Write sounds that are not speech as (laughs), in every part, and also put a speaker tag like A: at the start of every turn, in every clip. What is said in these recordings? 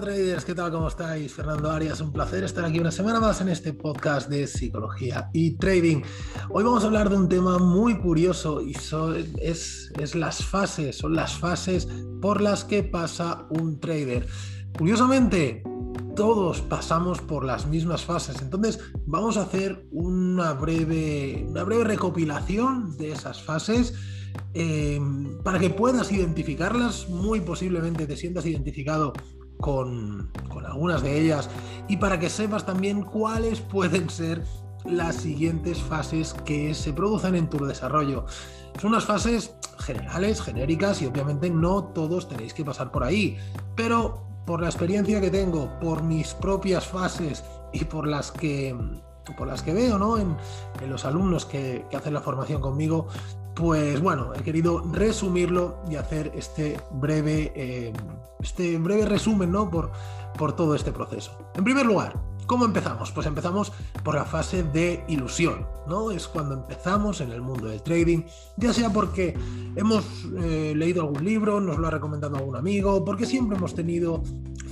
A: Traders, ¿qué tal? ¿Cómo estáis? Fernando Arias, un placer estar aquí una semana más en este podcast de psicología y trading. Hoy vamos a hablar de un tema muy curioso y es, es las fases, son las fases por las que pasa un trader. Curiosamente, todos pasamos por las mismas fases, entonces vamos a hacer una breve, una breve recopilación de esas fases. Eh, para que puedas identificarlas, muy posiblemente te sientas identificado con, algunas de ellas y para que sepas también cuáles pueden ser las siguientes fases que se producen en tu desarrollo. Son unas fases generales, genéricas y obviamente no todos tenéis que pasar por ahí, pero por la experiencia que tengo, por mis propias fases y por las que, por las que veo ¿no? en, los alumnos que hacen la formación conmigo, pues bueno, he querido resumirlo y hacer este breve, eh, este breve resumen ¿no? por, por todo este proceso. En primer lugar, ¿cómo empezamos? Pues empezamos por la fase de ilusión, ¿no? Es cuando empezamos en el mundo del trading, ya sea porque hemos eh, leído algún libro, nos lo ha recomendado algún amigo, porque siempre hemos tenido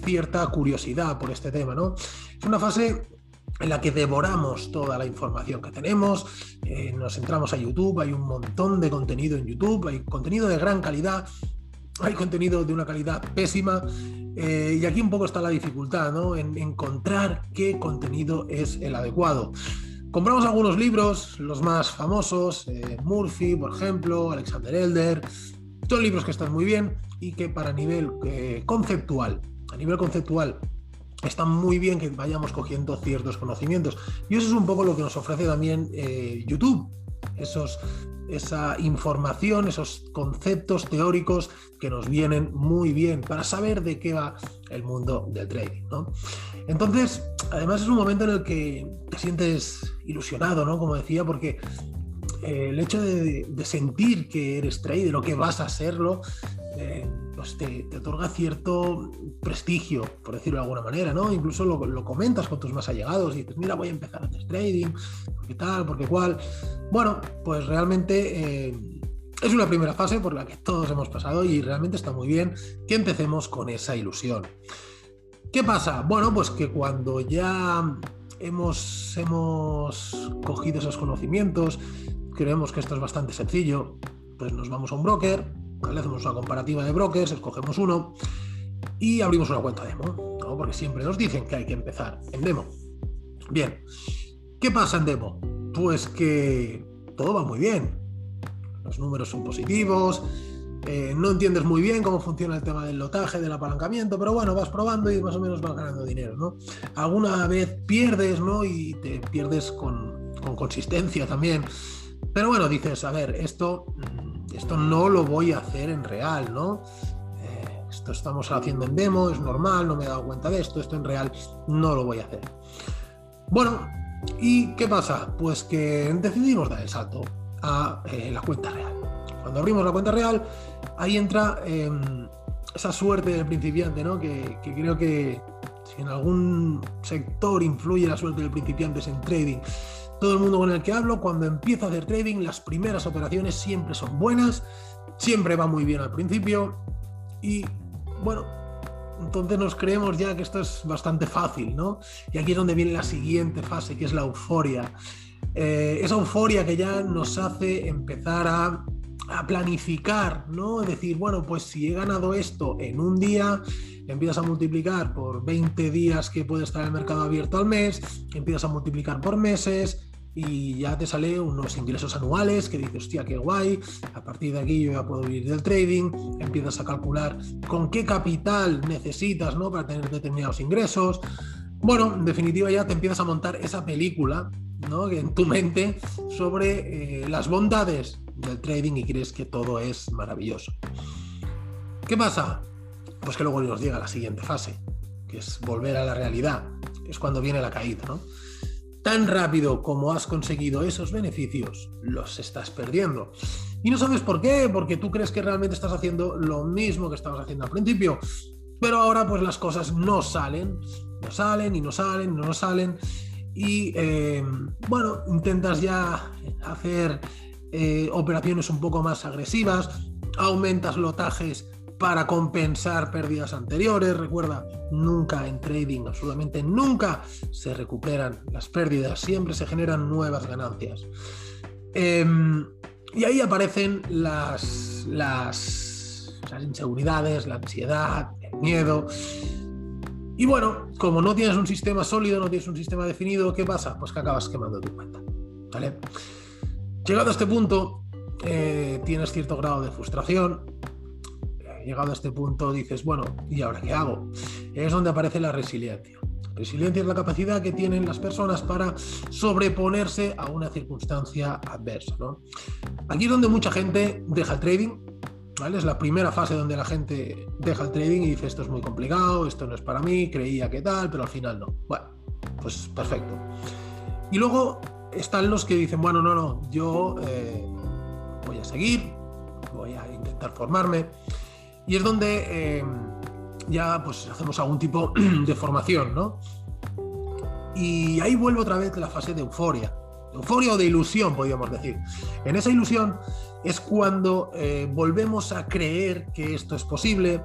A: cierta curiosidad por este tema, ¿no? Es una fase en la que devoramos toda la información que tenemos, eh, nos entramos a YouTube, hay un montón de contenido en YouTube, hay contenido de gran calidad, hay contenido de una calidad pésima, eh, y aquí un poco está la dificultad, ¿no? En encontrar qué contenido es el adecuado. Compramos algunos libros, los más famosos, eh, Murphy, por ejemplo, Alexander Elder, son libros que están muy bien y que para nivel conceptual, a nivel conceptual está muy bien que vayamos cogiendo ciertos conocimientos. Y eso es un poco lo que nos ofrece también eh, YouTube. Esos, esa información, esos conceptos teóricos que nos vienen muy bien para saber de qué va el mundo del trading. Entonces, además es un momento en el que te sientes ilusionado, ¿no? Como decía, porque eh, el hecho de, sentir que eres trader o que vas a serlo, eh, pues te, otorga cierto prestigio, por decirlo de alguna manera, ¿no? Incluso lo, comentas con tus más allegados y dices, mira, voy a empezar a hacer trading, porque tal, porque cual. Bueno, pues realmente eh, es una primera fase por la que todos hemos pasado y realmente está muy bien que empecemos con esa ilusión. ¿Qué pasa? Bueno, pues que cuando ya hemos, hemos cogido esos conocimientos, creemos que esto es bastante sencillo, pues nos vamos a un broker, le hacemos una comparativa de brokers, escogemos uno y abrimos una cuenta demo, porque siempre nos dicen que hay que empezar en demo. Bien, ¿qué pasa en demo? Pues que todo va muy bien. Los números son positivos, eh, no entiendes muy bien cómo funciona el tema del lotaje, del apalancamiento, pero bueno, vas probando y más o menos vas ganando dinero, ¿no? Alguna vez pierdes, ¿no? Y te pierdes con, con consistencia también. Pero bueno, dices, a ver, esto esto no lo voy a hacer en real, ¿no? Eh, esto estamos haciendo en demo, es normal, no me he dado cuenta de esto, esto en real no lo voy a hacer. Bueno, ¿y qué pasa? Pues que decidimos dar el salto a eh, la cuenta real. Cuando abrimos la cuenta real, ahí entra em, esa suerte del principiante, ¿no? Que, que creo que si en algún sector influye la suerte del principiante es en trading todo el mundo con el que hablo, cuando empieza a hacer trading, las primeras operaciones siempre son buenas, siempre va muy bien al principio y bueno, entonces nos creemos ya que esto es bastante fácil, ¿no? Y aquí es donde viene la siguiente fase, que es la euforia. Eh, esa euforia que ya nos hace empezar a, a, planificar, ¿no? Decir, bueno, pues si he ganado esto en un día, empiezas a multiplicar por 20 días que puede estar el mercado abierto al mes, empiezas a multiplicar por meses y ya te sale unos ingresos anuales que dices, hostia, qué guay, a partir de aquí yo ya puedo vivir del trading, empiezas a calcular con qué capital necesitas ¿no? para tener determinados ingresos. Bueno, en definitiva ya te empiezas a montar esa película ¿no? en tu mente sobre eh, las bondades del trading y crees que todo es maravilloso. ¿Qué pasa? pues que luego nos llega la siguiente fase, que es volver a la realidad, es cuando viene la caída, ¿no? Tan rápido como has conseguido esos beneficios, los estás perdiendo. Y no sabes por qué, porque tú crees que realmente estás haciendo lo mismo que estabas haciendo al principio. Pero ahora pues las cosas no salen, no salen y no salen, no salen. Y eh, bueno, intentas ya hacer eh, operaciones un poco más agresivas, aumentas lotajes para compensar pérdidas anteriores. Recuerda, nunca en trading, absolutamente nunca se recuperan las pérdidas, siempre se generan nuevas ganancias. Em, y ahí aparecen las, las, las inseguridades, la ansiedad, el miedo. Y bueno, como no tienes un sistema sólido, no tienes un sistema definido, ¿qué pasa? Pues que acabas quemando tu cuenta. ¿Vale? Llegado a este punto, eh, tienes cierto grado de frustración. llegado a este punto dices, bueno, ¿y ahora qué hago? Es donde aparece la resiliencia. Resiliencia es la capacidad que tienen las personas para sobreponerse a una circunstancia adversa. Aquí es donde mucha gente deja el trading, es la primera fase donde la gente deja el trading y dice esto es muy complicado, esto no es para mí, creía que tal, pero al final no. Bueno, pues perfecto. Y luego están los que dicen, bueno, no, no, yo eh, voy a seguir, voy a intentar formarme. Y es donde eh, ya pues hacemos algún tipo (clears throat) de formación, ¿no? Y ahí vuelve otra vez la fase de euforia. Euforia o de ilusión, podríamos decir. En esa ilusión es cuando eh, volvemos a creer que esto es posible,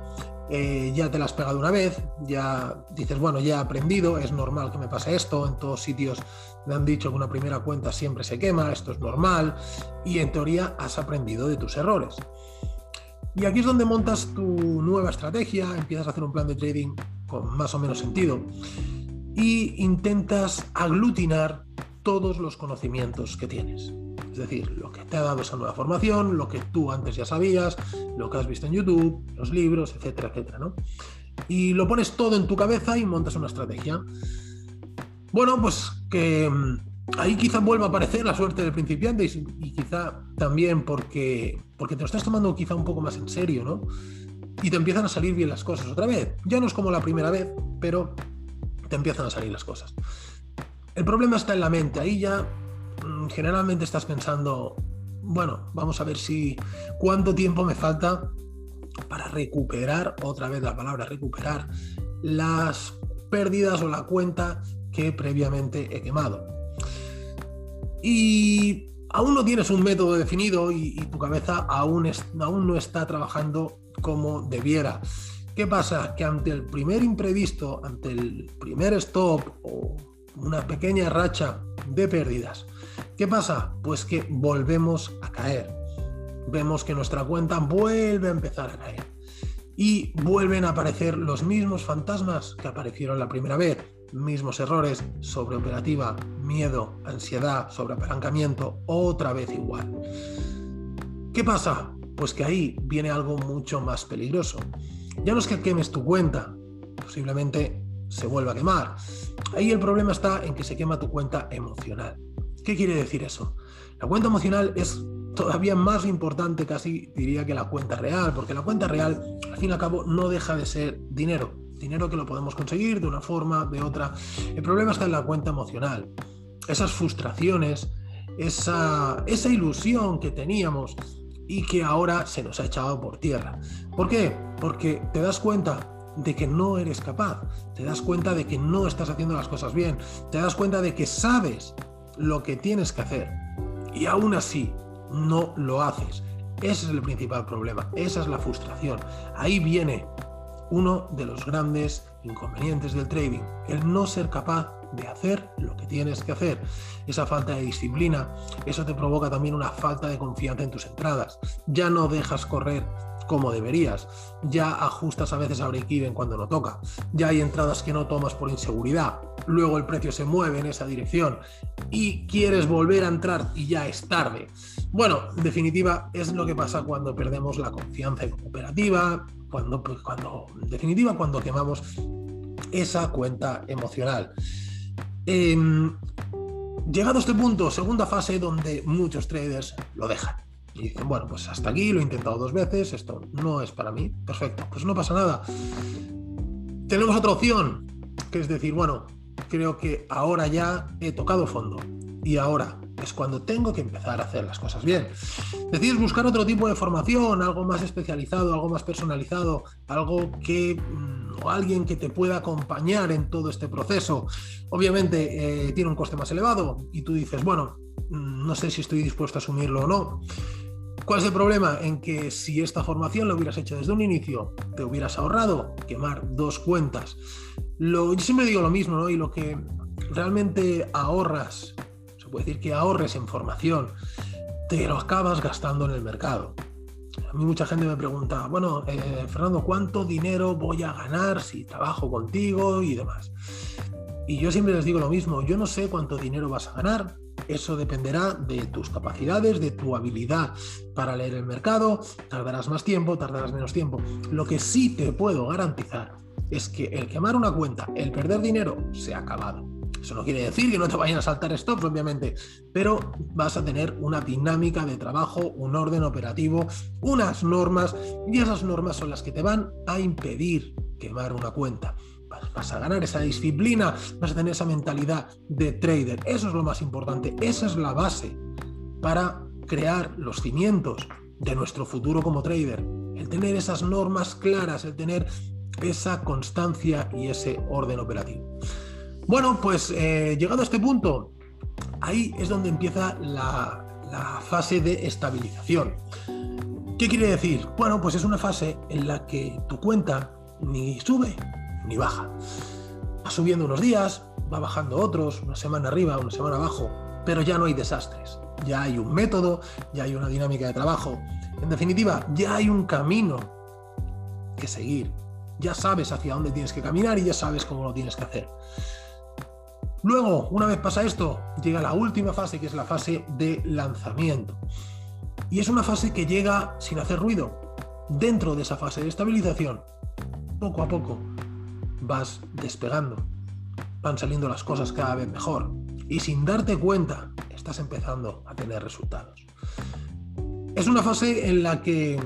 A: eh, ya te la has pegado una vez, ya dices, bueno, ya he aprendido, es normal que me pase esto, en todos sitios me han dicho que una primera cuenta siempre se quema, esto es normal, y en teoría has aprendido de tus errores. Y aquí es donde montas tu nueva estrategia, empiezas a hacer un plan de trading con más o menos sentido y intentas aglutinar todos los conocimientos que tienes. Decir, lo que te ha dado esa nueva formación, lo que tú antes ya sabías, lo que has visto en YouTube, los libros, etcétera, etcétera, ¿no? Y lo pones todo en tu cabeza y montas una estrategia. Bueno, pues que mm, ahí quizá vuelva a aparecer la suerte del principiante y, quizá también porque, porque te lo estás tomando quizá un poco más en serio, ¿no? Y te empiezan a salir bien las cosas otra vez. Ya no es como la primera vez, pero te empiezan a salir las cosas. El problema está en la mente. Ahí ya generalmente estás pensando, bueno, vamos a ver si cuánto tiempo me falta para recuperar, otra vez la palabra recuperar, las pérdidas o la cuenta que previamente he quemado. Y aún no tienes un método definido y, tu cabeza aún, aún no está trabajando como debiera. ¿Qué pasa? Que ante el primer imprevisto, ante el primer stop o una pequeña racha de pérdidas, ¿qué pasa? Pues que volvemos a caer. Vemos que nuestra cuenta vuelve a empezar a caer. Y vuelven a aparecer los mismos fantasmas que aparecieron la primera vez. Mismos errores, sobreoperativa, miedo, ansiedad, sobreapalancamiento, otra vez igual. ¿Qué pasa? Pues que ahí viene algo mucho más peligroso. Ya no es que quemes tu cuenta, posiblemente se vuelva a quemar. Ahí el problema está en que se quema tu cuenta emocional. ¿Qué quiere decir eso? La cuenta emocional es todavía más importante casi diría que la cuenta real, porque la cuenta real al fin y al cabo no deja de ser dinero, dinero que lo podemos conseguir de una forma, de otra. El problema está en la cuenta emocional. Esas frustraciones, esa, esa ilusión que teníamos y que ahora se nos ha echado por tierra. ¿Por qué? Porque te das cuenta de que no eres capaz, te das cuenta de que no estás haciendo las cosas bien, te das cuenta de que sabes lo que tienes que hacer y aún así no lo haces. Ese es el principal problema, esa es la frustración. Ahí viene uno de los grandes inconvenientes del trading, el no ser capaz de hacer lo que tienes que hacer. Esa falta de disciplina, eso te provoca también una falta de confianza en tus entradas. Ya no dejas correr como deberías. Ya ajustas a veces a break-even cuando no toca. Ya hay entradas que no tomas por inseguridad. Luego el precio se mueve en esa dirección y quieres volver a entrar y ya es tarde. Bueno, en definitiva, es lo que pasa cuando perdemos la confianza en operativa, cuando, pues, cuando, en definitiva, cuando quemamos esa cuenta emocional. Em, llegado a este punto, segunda fase donde muchos traders lo dejan. Y dicen, bueno, pues hasta aquí, lo he intentado dos veces, esto no es para mí, perfecto, pues no pasa nada. Tenemos otra opción, que es decir, bueno, creo que ahora ya he tocado fondo y ahora es cuando tengo que empezar a hacer las cosas bien. Decides buscar otro tipo de formación, algo más especializado, algo más personalizado, algo que mm, o alguien que te pueda acompañar en todo este proceso. Obviamente eh, tiene un coste más elevado y tú dices, bueno, no sé si estoy dispuesto a asumirlo o no. ¿Cuál es el problema? En que si esta formación lo hubieras hecho desde un inicio, te hubieras ahorrado quemar dos cuentas. Lo, yo siempre digo lo mismo, ¿no? Y lo que realmente ahorras, se puede decir que ahorres en formación, te lo acabas gastando en el mercado. A mí mucha gente me pregunta, bueno, eh, Fernando, ¿cuánto dinero voy a ganar si trabajo contigo y demás? Y yo siempre les digo lo mismo, yo no sé cuánto dinero vas a ganar, eso dependerá de tus capacidades, de tu habilidad para leer el mercado, tardarás más tiempo, tardarás menos tiempo. Lo que sí te puedo garantizar es que el quemar una cuenta, el perder dinero, se ha acabado. Eso no quiere decir que no te vayan a saltar stops, obviamente, pero vas a tener una dinámica de trabajo, un orden operativo, unas normas, y esas normas son las que te van a impedir quemar una cuenta. Vas a ganar esa disciplina, vas a tener esa mentalidad de trader. Eso es lo más importante, esa es la base para crear los cimientos de nuestro futuro como trader. El tener esas normas claras, el tener esa constancia y ese orden operativo. Bueno, pues eh, llegado a este punto, ahí es donde empieza la, fase de estabilización. ¿Qué quiere decir? Bueno, pues es una fase en la que tu cuenta ni sube ni baja. Va subiendo unos días, va bajando otros, una semana arriba, una semana abajo, pero ya no hay desastres. Ya hay un método, ya hay una dinámica de trabajo. En definitiva, ya hay un camino que seguir. Ya sabes hacia dónde tienes que caminar y ya sabes cómo lo tienes que hacer. Luego, una vez pasa esto, llega la última fase, que es la fase de lanzamiento. Y es una fase que llega sin hacer ruido. Dentro de esa fase de estabilización, poco a poco, vas despegando. Van saliendo las cosas cada vez mejor. Y sin darte cuenta, estás empezando a tener resultados. Es una fase en la que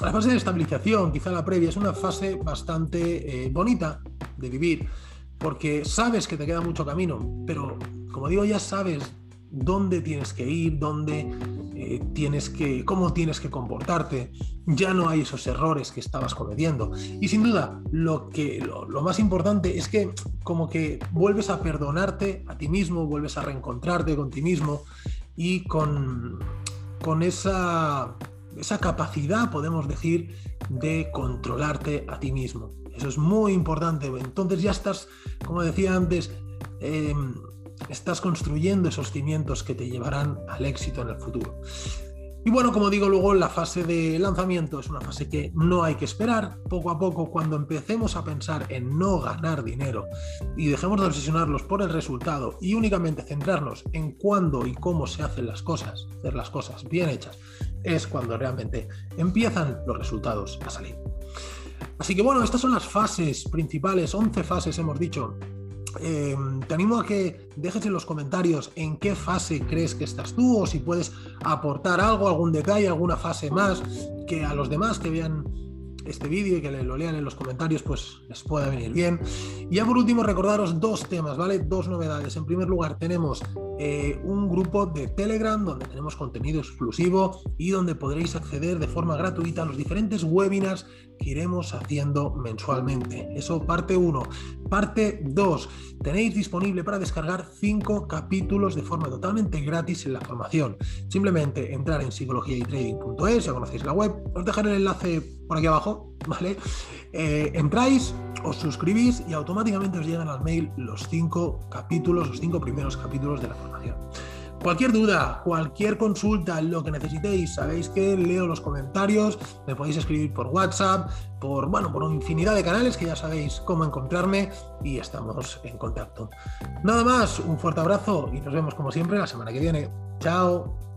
A: la fase de estabilización, quizá la previa, es una fase bastante eh, bonita de vivir porque sabes que te queda mucho camino, pero como digo, ya sabes dónde tienes que ir, dónde eh, tienes que, cómo tienes que comportarte. Ya no hay esos errores que estabas cometiendo. Y sin duda, lo que lo, más importante es que como que vuelves a perdonarte a ti mismo, vuelves a reencontrarte con ti mismo y con, con esa, esa capacidad, podemos decir, de controlarte a ti mismo. Eso es muy importante. Entonces ya estás, como decía antes, em, estás construyendo esos cimientos que te llevarán al éxito en el futuro. Y bueno, como digo, luego la fase de lanzamiento es una fase que no hay que esperar. Poco a poco, cuando empecemos a pensar en no ganar dinero y dejemos de obsesionarlos por el resultado y únicamente centrarnos en cuándo y cómo se hacen las cosas, hacer las cosas bien hechas, es cuando realmente empiezan los resultados a salir. Así que bueno, estas son las fases principales, 11 fases hemos dicho. Eh, te animo a que dejes en los comentarios en qué fase crees que estás tú o si puedes aportar algo, algún detalle, alguna fase más que a los demás que vean este vídeo y que lo lean en los comentarios, pues les pueda venir bien. Y ya por último, recordaros dos temas, ¿vale? Dos novedades. En primer lugar, tenemos eh, un grupo de Telegram donde tenemos contenido exclusivo y donde podréis acceder de forma gratuita a los diferentes webinars que iremos haciendo mensualmente. Eso parte 1. Parte 2. Tenéis disponible para descargar 5 capítulos de forma totalmente gratis en la formación. Simplemente entrar en psicologiaytrading.es, ya conocéis la web, os dejaré el enlace por aquí abajo, (laughs) ¿vale? Eh, entráis, os suscribís y automáticamente os llegan al mail los 5 capítulos, los 5 primeros capítulos de la formación. Cualquier duda, cualquier consulta, lo que necesitéis, sabéis que leo los comentarios, me podéis escribir por WhatsApp, por bueno, por infinidad de canales que ya sabéis cómo encontrarme y estamos en contacto. Nada más, un fuerte abrazo y nos vemos como siempre la semana que viene. Chao.